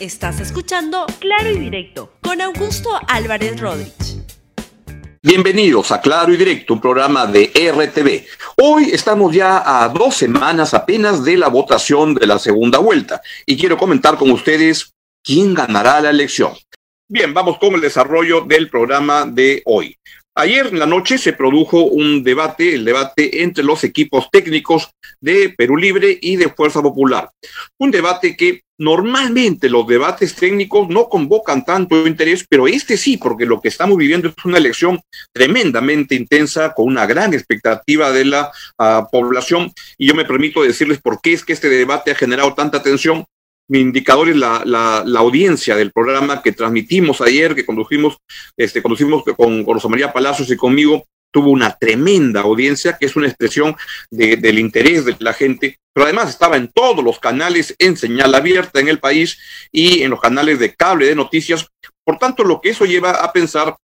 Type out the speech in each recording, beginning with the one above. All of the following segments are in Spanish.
Estás escuchando Claro y Directo con Augusto Álvarez Rodríguez. Bienvenidos a Claro y Directo, un programa de RTV. Hoy estamos ya a dos semanas apenas de la votación de la segunda vuelta y quiero comentar con ustedes quién ganará la elección. Bien, vamos con el desarrollo del programa de hoy. Ayer en la noche se produjo un debate, el debate entre los equipos técnicos de Perú Libre y de Fuerza Popular. Un debate que normalmente los debates técnicos no convocan tanto interés, pero este sí, porque lo que estamos viviendo es una elección tremendamente intensa, con una gran expectativa de la uh, población. Y yo me permito decirles por qué es que este debate ha generado tanta atención mi indicador es la, la, la, audiencia del programa que transmitimos ayer, que condujimos, este, conducimos con, con Rosa María Palacios y conmigo, tuvo una tremenda audiencia, que es una expresión de, del interés de la gente, pero además estaba en todos los canales en señal abierta en el país y en los canales de cable de noticias. Por tanto, lo que eso lleva a pensar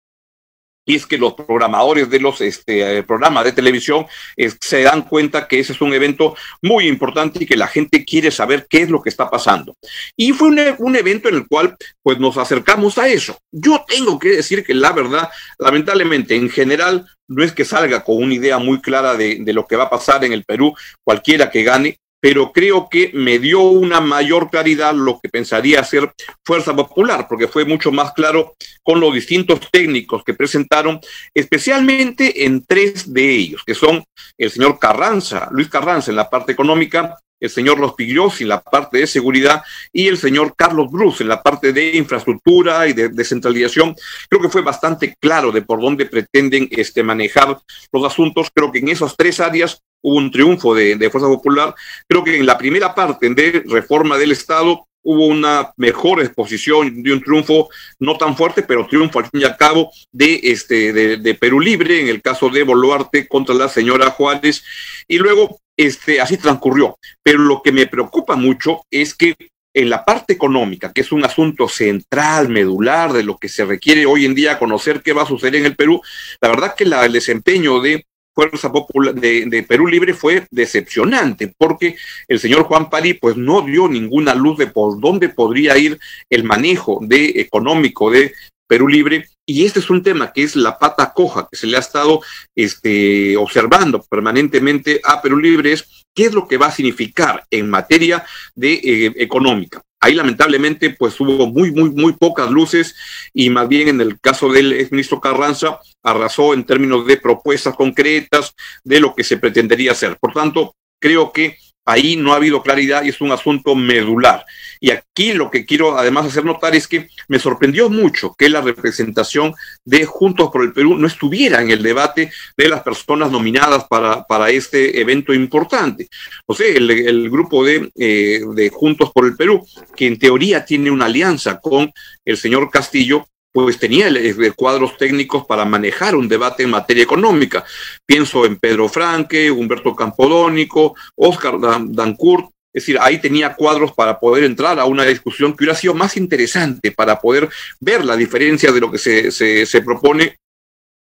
y es que los programadores de los este, programas de televisión eh, se dan cuenta que ese es un evento muy importante y que la gente quiere saber qué es lo que está pasando. Y fue un, un, evento en el cual pues nos acercamos a eso. Yo tengo que decir que la verdad, lamentablemente, en general, no es que salga con una idea muy clara de, de lo que va a pasar en el Perú, cualquiera que gane, pero creo que me dio una mayor claridad lo que pensaría ser Fuerza Popular, porque fue mucho más claro con los distintos técnicos que presentaron, especialmente en tres de ellos, que son el señor Carranza, Luis Carranza en la parte económica, el señor Los Pigros en la parte de seguridad y el señor Carlos Bruce en la parte de infraestructura y de descentralización. Creo que fue bastante claro de por dónde pretenden este, manejar los asuntos. Creo que en esas tres áreas hubo un triunfo de, Fuerza Popular. Creo que en la primera parte de reforma del Estado hubo una mejor exposición de un triunfo no tan fuerte, pero triunfo al fin y al cabo de este de, de, Perú Libre, en el caso de Boluarte contra la señora Juárez, y luego este así transcurrió. Pero lo que me preocupa mucho es que en la parte económica, que es un asunto central, medular de lo que se requiere hoy en día conocer qué va a suceder en el Perú, la verdad que la, el desempeño de Fuerza Popular de, Perú Libre fue decepcionante, porque el señor Juan Pari pues no dio ninguna luz de por dónde podría ir el manejo de económico de Perú Libre, y este es un tema que es la pata coja que se le ha estado este, observando permanentemente a Perú Libre, es qué es lo que va a significar en materia de eh, económica. Ahí lamentablemente pues hubo muy, muy, muy pocas luces y más bien en el caso del exministro Carranza arrasó en términos de propuestas concretas de lo que se pretendería hacer. Por tanto, creo que ahí no ha habido claridad y es un asunto medular. Y aquí lo que quiero además hacer notar es que me sorprendió mucho que la representación de Juntos por el Perú no estuviera en el debate de las personas nominadas para, para este evento importante. O sea, el, grupo de, eh, de Juntos por el Perú, que en teoría tiene una alianza con el señor Castillo, pues tenía el, cuadros técnicos para manejar un debate en materia económica. Pienso en Pedro Franque, Humberto Campodónico, Oscar Dan Dancourt, es decir, ahí tenía cuadros para poder entrar a una discusión que hubiera sido más interesante para poder ver la diferencia de lo que se, se, se propone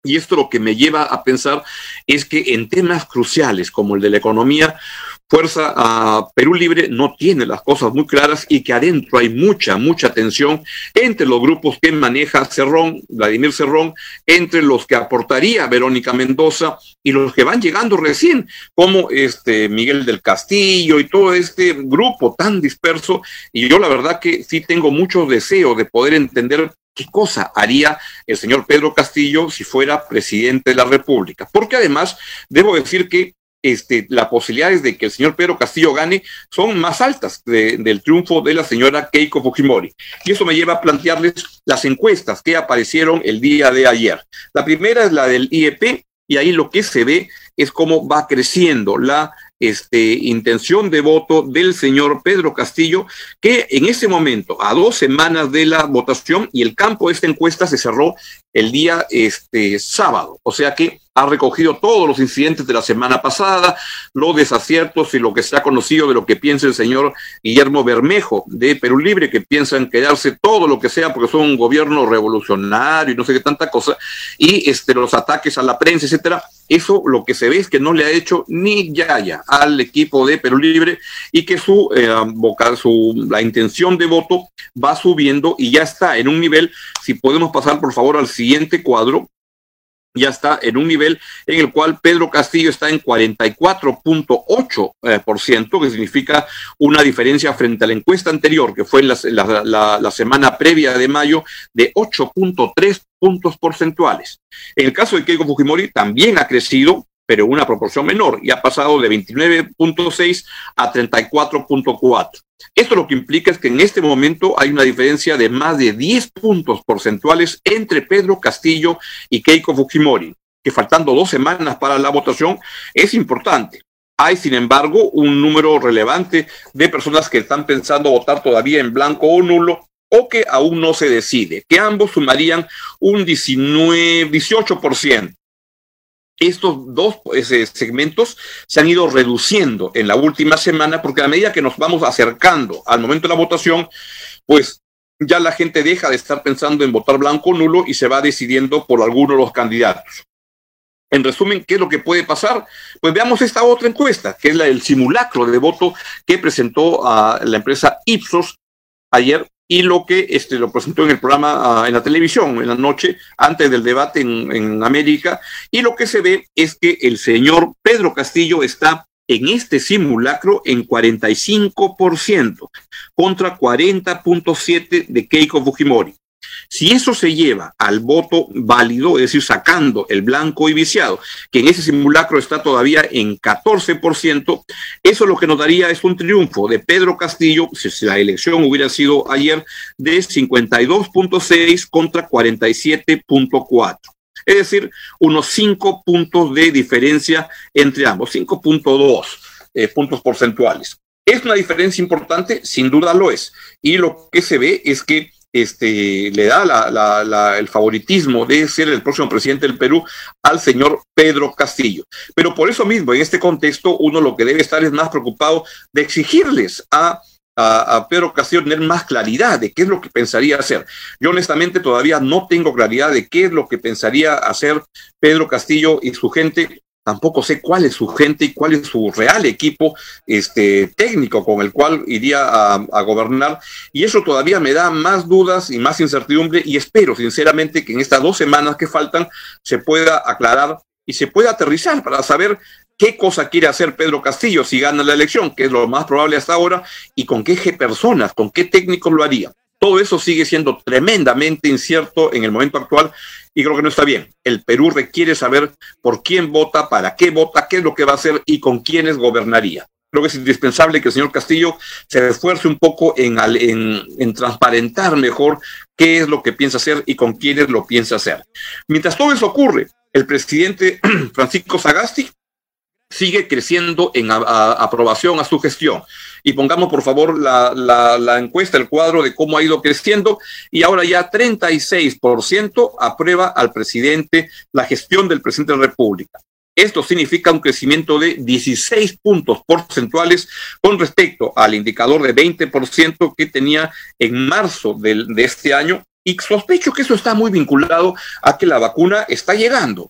y esto lo que me lleva a pensar es que en temas cruciales como el de la economía, Fuerza uh, Perú Libre no tiene las cosas muy claras y que adentro hay mucha, mucha tensión entre los grupos que maneja Cerrón, Vladimir Cerrón, entre los que aportaría Verónica Mendoza y los que van llegando recién, como este Miguel del Castillo y todo este grupo tan disperso. Y yo la verdad que sí tengo mucho deseo de poder entender qué cosa haría el señor Pedro Castillo si fuera presidente de la República. Porque además, debo decir que este, las posibilidades de que el señor Pedro Castillo gane son más altas de, del triunfo de la señora Keiko Fujimori. Y eso me lleva a plantearles las encuestas que aparecieron el día de ayer. La primera es la del IEP y ahí lo que se ve es cómo va creciendo la este, intención de voto del señor Pedro Castillo, que en ese momento, a dos semanas de la votación, y el campo de esta encuesta se cerró el día este, sábado, o sea que ha recogido todos los incidentes de la semana pasada, los desaciertos y lo que se ha conocido de lo que piensa el señor Guillermo Bermejo de Perú Libre, que piensan quedarse todo lo que sea porque son un gobierno revolucionario y no sé qué tanta cosa, y este, los ataques a la prensa, etcétera Eso lo que se ve es que no le ha hecho ni Yaya al equipo de Perú Libre y que su, eh, su la intención de voto va subiendo y ya está en un nivel, si podemos pasar por favor al siguiente cuadro, ya está en un nivel en el cual Pedro Castillo está en 44.8%, eh, que significa una diferencia frente a la encuesta anterior, que fue la, la, la semana previa de mayo, de 8.3 puntos porcentuales. En el caso de Keiko Fujimori también ha crecido, pero una proporción menor, y ha pasado de 29.6 a 34.4. Esto lo que implica es que en este momento hay una diferencia de más de 10 puntos porcentuales entre Pedro Castillo y Keiko Fujimori, que faltando dos semanas para la votación es importante. Hay, sin embargo, un número relevante de personas que están pensando votar todavía en blanco o nulo o que aún no se decide, que ambos sumarían un 19, 18% estos dos segmentos se han ido reduciendo en la última semana porque a medida que nos vamos acercando al momento de la votación, pues ya la gente deja de estar pensando en votar blanco o nulo y se va decidiendo por alguno de los candidatos. En resumen, ¿qué es lo que puede pasar? Pues veamos esta otra encuesta, que es la del simulacro de voto que presentó a la empresa Ipsos ayer y lo que este, lo presentó en el programa, ah, en la televisión, en la noche, antes del debate en, en América, y lo que se ve es que el señor Pedro Castillo está en este simulacro en 45% contra 40.7 de Keiko Fujimori. Si eso se lleva al voto válido, es decir, sacando el blanco y viciado, que en ese simulacro está todavía en 14%, eso lo que nos daría es un triunfo de Pedro Castillo, si la elección hubiera sido ayer, de 52.6 contra 47.4 es decir, unos 5 puntos de diferencia entre ambos, 5.2 eh, puntos porcentuales. ¿Es una diferencia importante? Sin duda lo es. Y lo que se ve es que este, le da el favoritismo de ser el próximo presidente del Perú al señor Pedro Castillo. Pero por eso mismo, en este contexto, uno lo que debe estar es más preocupado de exigirles a a, Pedro Castillo tener más claridad de qué es lo que pensaría hacer. Yo honestamente todavía no tengo claridad de qué es lo que pensaría hacer Pedro Castillo y su gente tampoco sé cuál es su gente y cuál es su real equipo este, técnico con el cual iría a, gobernar. Y eso todavía me da más dudas y más incertidumbre y espero sinceramente que en estas dos semanas que faltan se pueda aclarar y se pueda aterrizar para saber qué cosa quiere hacer Pedro Castillo si gana la elección, que es lo más probable hasta ahora, y con qué personas, con qué técnicos lo haría. Todo eso sigue siendo tremendamente incierto en el momento actual y creo que no está bien. El Perú requiere saber por quién vota, para qué vota, qué es lo que va a hacer y con quiénes gobernaría. Creo que es indispensable que el señor Castillo se esfuerce un poco en, en, transparentar mejor qué es lo que piensa hacer y con quiénes lo piensa hacer. Mientras todo eso ocurre, el presidente Francisco Sagasti sigue creciendo en aprobación a su gestión. Y pongamos, por favor, la, la, encuesta, el cuadro de cómo ha ido creciendo. Y ahora ya 36% aprueba al presidente la gestión del presidente de la República. Esto significa un crecimiento de 16 puntos porcentuales con respecto al indicador de 20% que tenía en marzo de este año y sospecho que eso está muy vinculado a que la vacuna está llegando.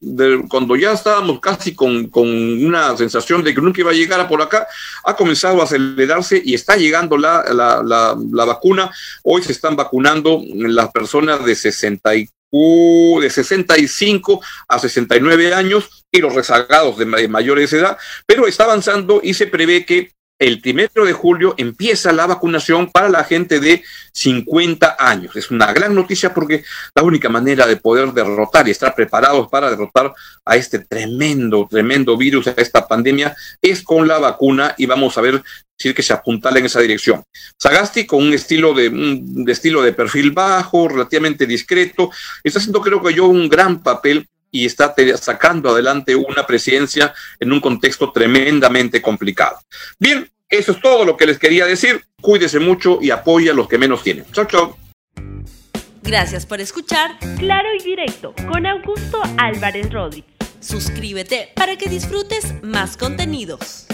cuando ya estábamos casi con, una sensación de que nunca iba a llegar a por acá, ha comenzado a acelerarse y está llegando la, la, vacuna. Hoy se están vacunando las personas de 60 de 65 a 69 años y los rezagados de mayores edad, pero está avanzando y se prevé que el primero de julio empieza la vacunación para la gente de 50 años. Es una gran noticia porque la única manera de poder derrotar y estar preparados para derrotar a este tremendo, tremendo virus, a esta pandemia, es con la vacuna y vamos a ver si es que se apuntala en esa dirección. Sagasti con un estilo de, un, estilo de perfil bajo, relativamente discreto, está haciendo creo que yo un gran papel y está sacando adelante una presidencia en un contexto tremendamente complicado. Bien, eso es todo lo que les quería decir. Cuídese mucho y apoya a los que menos tienen. Chao, chao. Gracias por escuchar Claro y Directo con Augusto Álvarez Rodríguez. Suscríbete para que disfrutes más contenidos.